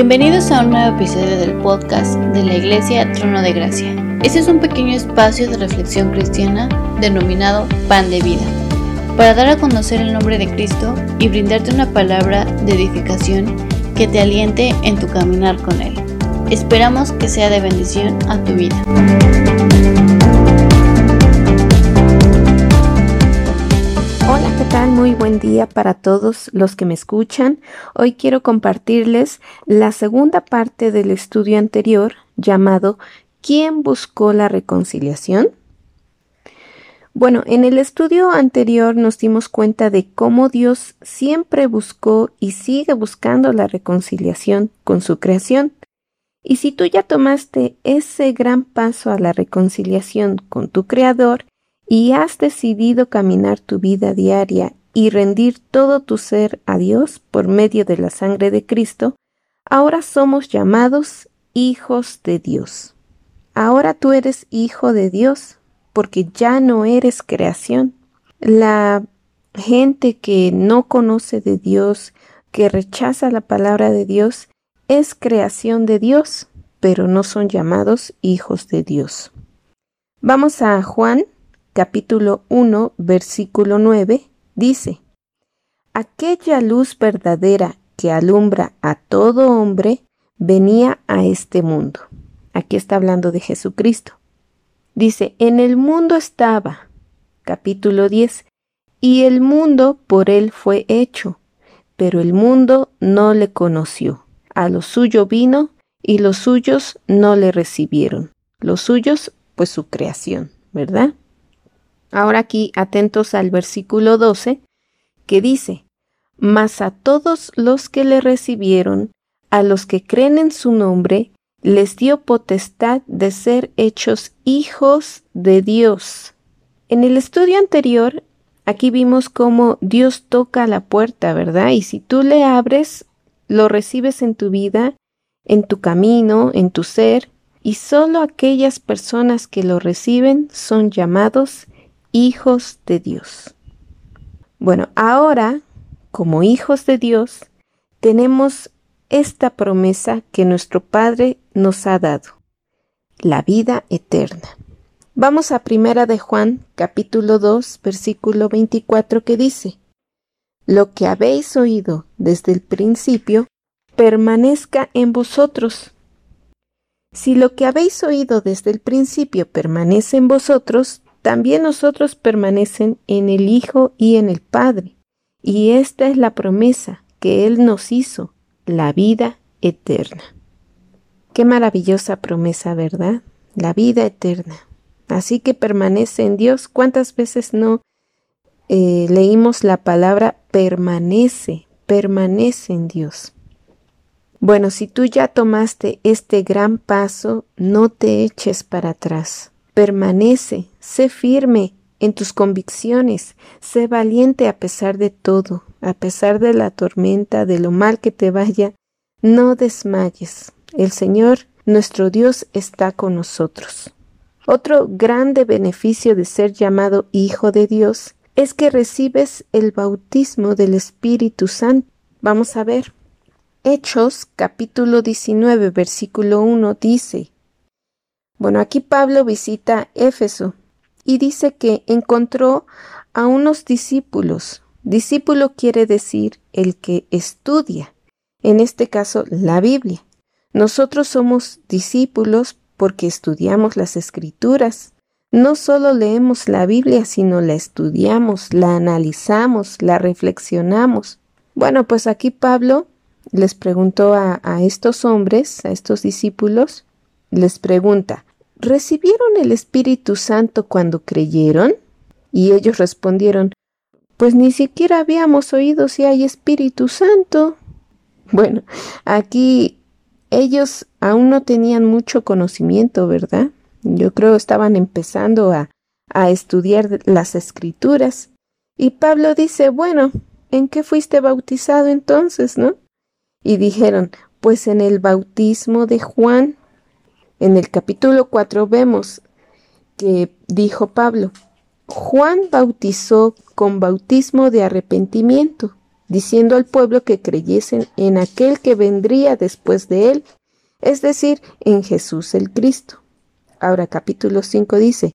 Bienvenidos a un nuevo episodio del podcast de la Iglesia Trono de Gracia. Este es un pequeño espacio de reflexión cristiana denominado Pan de Vida, para dar a conocer el nombre de Cristo y brindarte una palabra de edificación que te aliente en tu caminar con Él. Esperamos que sea de bendición a tu vida. Muy buen día para todos los que me escuchan. Hoy quiero compartirles la segunda parte del estudio anterior llamado ¿Quién buscó la reconciliación? Bueno, en el estudio anterior nos dimos cuenta de cómo Dios siempre buscó y sigue buscando la reconciliación con su creación. Y si tú ya tomaste ese gran paso a la reconciliación con tu Creador y has decidido caminar tu vida diaria y rendir todo tu ser a Dios por medio de la sangre de Cristo, ahora somos llamados hijos de Dios. Ahora tú eres hijo de Dios porque ya no eres creación. La gente que no conoce de Dios, que rechaza la palabra de Dios, es creación de Dios, pero no son llamados hijos de Dios. Vamos a Juan capítulo 1 versículo 9 dice, Aquella luz verdadera que alumbra a todo hombre venía a este mundo. Aquí está hablando de Jesucristo. Dice, en el mundo estaba, capítulo 10, y el mundo por él fue hecho, pero el mundo no le conoció. A lo suyo vino y los suyos no le recibieron. Los suyos, pues su creación, ¿verdad? Ahora aquí atentos al versículo 12, que dice, Mas a todos los que le recibieron, a los que creen en su nombre, les dio potestad de ser hechos hijos de Dios. En el estudio anterior, aquí vimos cómo Dios toca la puerta, ¿verdad? Y si tú le abres, lo recibes en tu vida, en tu camino, en tu ser, y solo aquellas personas que lo reciben son llamados hijos de Dios. Bueno, ahora, como hijos de Dios, tenemos esta promesa que nuestro Padre nos ha dado, la vida eterna. Vamos a primera de Juan, capítulo 2, versículo 24 que dice: Lo que habéis oído desde el principio permanezca en vosotros. Si lo que habéis oído desde el principio permanece en vosotros, también nosotros permanecen en el Hijo y en el Padre. Y esta es la promesa que Él nos hizo, la vida eterna. Qué maravillosa promesa, ¿verdad? La vida eterna. Así que permanece en Dios. ¿Cuántas veces no eh, leímos la palabra permanece, permanece en Dios? Bueno, si tú ya tomaste este gran paso, no te eches para atrás. Permanece, sé firme en tus convicciones, sé valiente a pesar de todo, a pesar de la tormenta, de lo mal que te vaya, no desmayes. El Señor, nuestro Dios, está con nosotros. Otro grande beneficio de ser llamado Hijo de Dios es que recibes el bautismo del Espíritu Santo. Vamos a ver. Hechos capítulo 19 versículo 1 dice, bueno, aquí Pablo visita Éfeso y dice que encontró a unos discípulos. Discípulo quiere decir el que estudia, en este caso la Biblia. Nosotros somos discípulos porque estudiamos las escrituras. No solo leemos la Biblia, sino la estudiamos, la analizamos, la reflexionamos. Bueno, pues aquí Pablo les preguntó a, a estos hombres, a estos discípulos, les pregunta, ¿recibieron el Espíritu Santo cuando creyeron? Y ellos respondieron, pues ni siquiera habíamos oído si hay Espíritu Santo. Bueno, aquí ellos aún no tenían mucho conocimiento, ¿verdad? Yo creo estaban empezando a, a estudiar las escrituras. Y Pablo dice, bueno, ¿en qué fuiste bautizado entonces, no? Y dijeron, pues en el bautismo de Juan. En el capítulo 4 vemos que dijo Pablo, Juan bautizó con bautismo de arrepentimiento diciendo al pueblo que creyesen en aquel que vendría después de él, es decir, en Jesús el Cristo. Ahora capítulo 5 dice,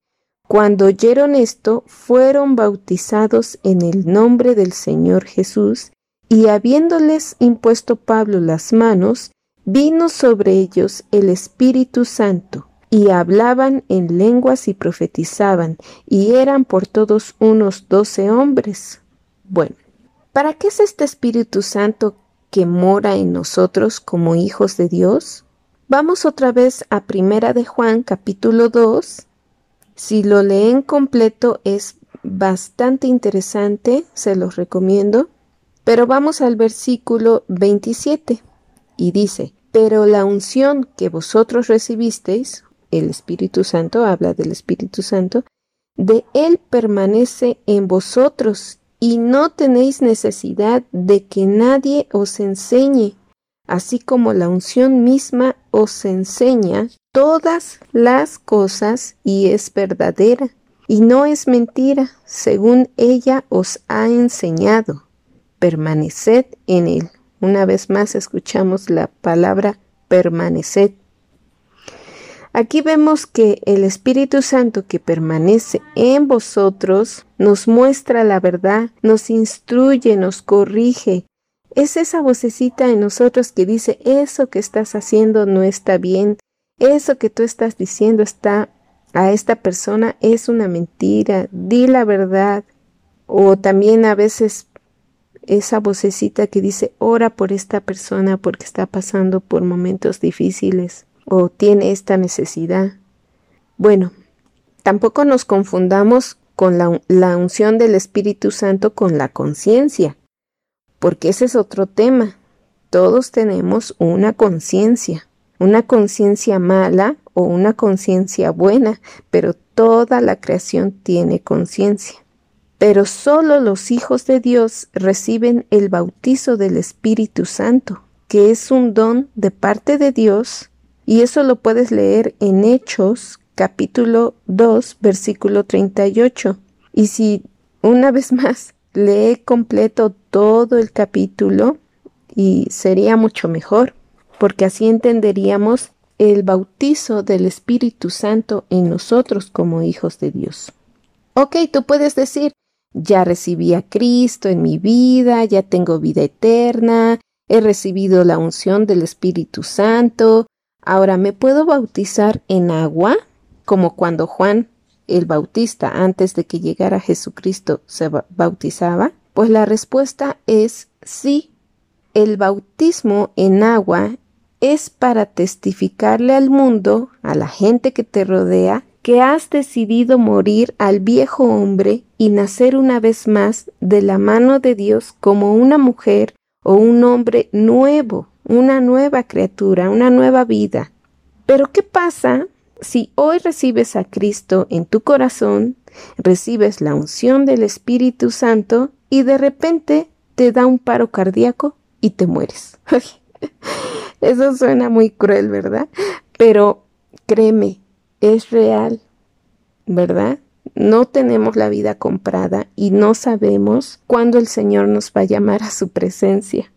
cuando oyeron esto, fueron bautizados en el nombre del Señor Jesús, y habiéndoles impuesto Pablo las manos, vino sobre ellos el Espíritu Santo, y hablaban en lenguas y profetizaban, y eran por todos unos doce hombres. Bueno, ¿para qué es este Espíritu Santo que mora en nosotros como hijos de Dios? Vamos otra vez a Primera de Juan capítulo 2, si lo leen completo es bastante interesante, se los recomiendo. Pero vamos al versículo 27 y dice, pero la unción que vosotros recibisteis, el Espíritu Santo, habla del Espíritu Santo, de Él permanece en vosotros y no tenéis necesidad de que nadie os enseñe, así como la unción misma os enseña todas las cosas y es verdadera y no es mentira, según ella os ha enseñado. Permaneced en él. Una vez más escuchamos la palabra permaneced. Aquí vemos que el Espíritu Santo que permanece en vosotros nos muestra la verdad, nos instruye, nos corrige. Es esa vocecita en nosotros que dice, eso que estás haciendo no está bien, eso que tú estás diciendo está a esta persona es una mentira, di la verdad. O también a veces esa vocecita que dice, ora por esta persona porque está pasando por momentos difíciles o tiene esta necesidad. Bueno, tampoco nos confundamos con la, la unción del Espíritu Santo con la conciencia, porque ese es otro tema. Todos tenemos una conciencia una conciencia mala o una conciencia buena, pero toda la creación tiene conciencia. Pero solo los hijos de Dios reciben el bautizo del Espíritu Santo, que es un don de parte de Dios, y eso lo puedes leer en Hechos capítulo 2 versículo 38. Y si una vez más lee completo todo el capítulo, y sería mucho mejor porque así entenderíamos el bautizo del Espíritu Santo en nosotros como hijos de Dios. Ok, tú puedes decir, ya recibí a Cristo en mi vida, ya tengo vida eterna, he recibido la unción del Espíritu Santo, ahora me puedo bautizar en agua, como cuando Juan el Bautista, antes de que llegara Jesucristo, se bautizaba? Pues la respuesta es sí. El bautismo en agua es para testificarle al mundo, a la gente que te rodea, que has decidido morir al viejo hombre y nacer una vez más de la mano de Dios como una mujer o un hombre nuevo, una nueva criatura, una nueva vida. Pero ¿qué pasa si hoy recibes a Cristo en tu corazón, recibes la unción del Espíritu Santo y de repente te da un paro cardíaco y te mueres? Eso suena muy cruel, ¿verdad? Pero créeme, es real, ¿verdad? No tenemos la vida comprada y no sabemos cuándo el Señor nos va a llamar a su presencia.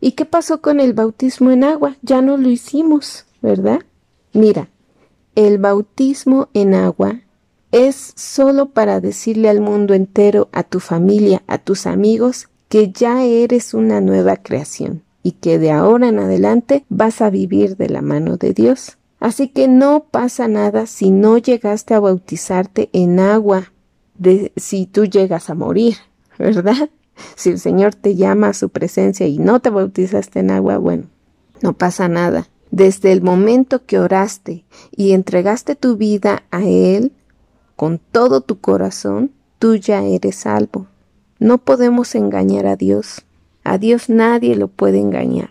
¿Y qué pasó con el bautismo en agua? Ya no lo hicimos, ¿verdad? Mira, el bautismo en agua es solo para decirle al mundo entero, a tu familia, a tus amigos, que ya eres una nueva creación y que de ahora en adelante vas a vivir de la mano de Dios. Así que no pasa nada si no llegaste a bautizarte en agua, de, si tú llegas a morir, ¿verdad? Si el Señor te llama a su presencia y no te bautizaste en agua, bueno, no pasa nada. Desde el momento que oraste y entregaste tu vida a Él con todo tu corazón, tú ya eres salvo. No podemos engañar a Dios. A Dios nadie lo puede engañar.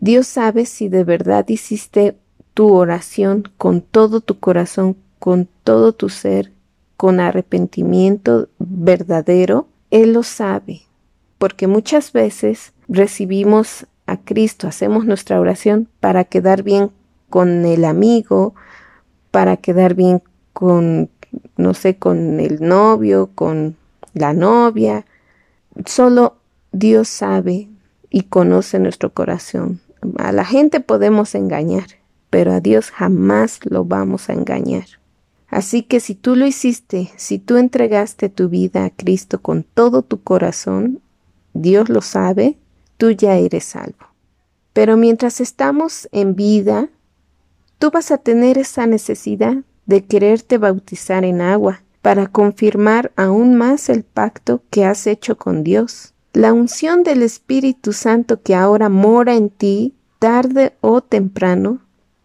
Dios sabe si de verdad hiciste tu oración con todo tu corazón, con todo tu ser, con arrepentimiento verdadero. Él lo sabe, porque muchas veces recibimos a Cristo, hacemos nuestra oración para quedar bien con el amigo, para quedar bien con, no sé, con el novio, con la novia. Solo Dios sabe y conoce nuestro corazón. A la gente podemos engañar, pero a Dios jamás lo vamos a engañar. Así que si tú lo hiciste, si tú entregaste tu vida a Cristo con todo tu corazón, Dios lo sabe, tú ya eres salvo. Pero mientras estamos en vida, tú vas a tener esa necesidad de quererte bautizar en agua para confirmar aún más el pacto que has hecho con Dios. La unción del Espíritu Santo que ahora mora en ti, tarde o temprano,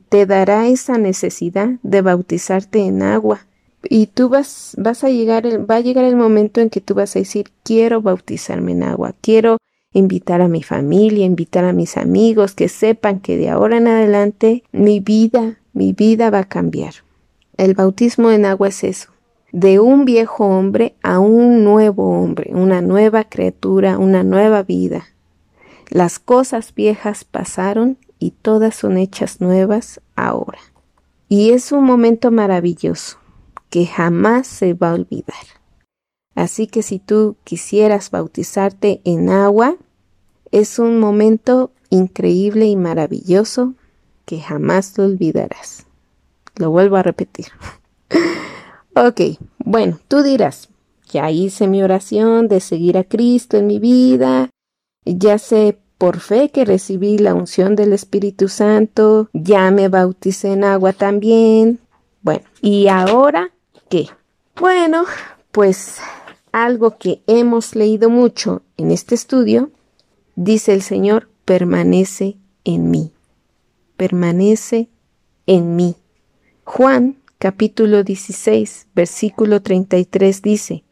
te dará esa necesidad de bautizarte en agua. Y tú vas, vas a llegar, va a llegar el momento en que tú vas a decir, quiero bautizarme en agua, quiero invitar a mi familia, invitar a mis amigos, que sepan que de ahora en adelante mi vida, mi vida va a cambiar. El bautismo en agua es eso, de un viejo hombre a un nuevo hombre, una nueva criatura, una nueva vida. Las cosas viejas pasaron y todas son hechas nuevas ahora. Y es un momento maravilloso que jamás se va a olvidar. Así que si tú quisieras bautizarte en agua, es un momento increíble y maravilloso que jamás lo olvidarás. Lo vuelvo a repetir. ok, bueno, tú dirás, ya hice mi oración de seguir a Cristo en mi vida, ya sé por fe que recibí la unción del Espíritu Santo, ya me bauticé en agua también. Bueno, ¿y ahora qué? Bueno, pues algo que hemos leído mucho en este estudio, dice el Señor, permanece en mí. Permanece en mí. Juan capítulo 16, versículo 33 dice,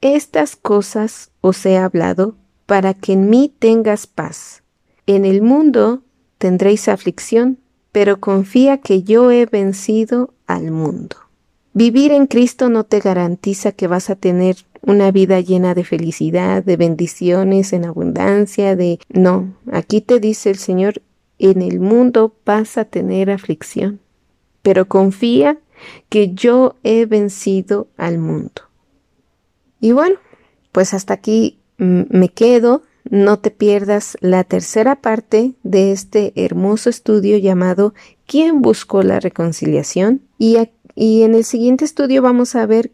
Estas cosas os he hablado para que en mí tengas paz. En el mundo tendréis aflicción, pero confía que yo he vencido al mundo. Vivir en Cristo no te garantiza que vas a tener una vida llena de felicidad, de bendiciones, en abundancia, de... No, aquí te dice el Señor, en el mundo vas a tener aflicción, pero confía que yo he vencido al mundo. Y bueno, pues hasta aquí me quedo. No te pierdas la tercera parte de este hermoso estudio llamado ¿Quién buscó la reconciliación? Y y en el siguiente estudio vamos a ver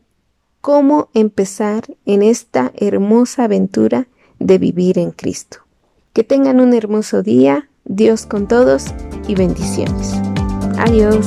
cómo empezar en esta hermosa aventura de vivir en Cristo. Que tengan un hermoso día, Dios con todos y bendiciones. Adiós.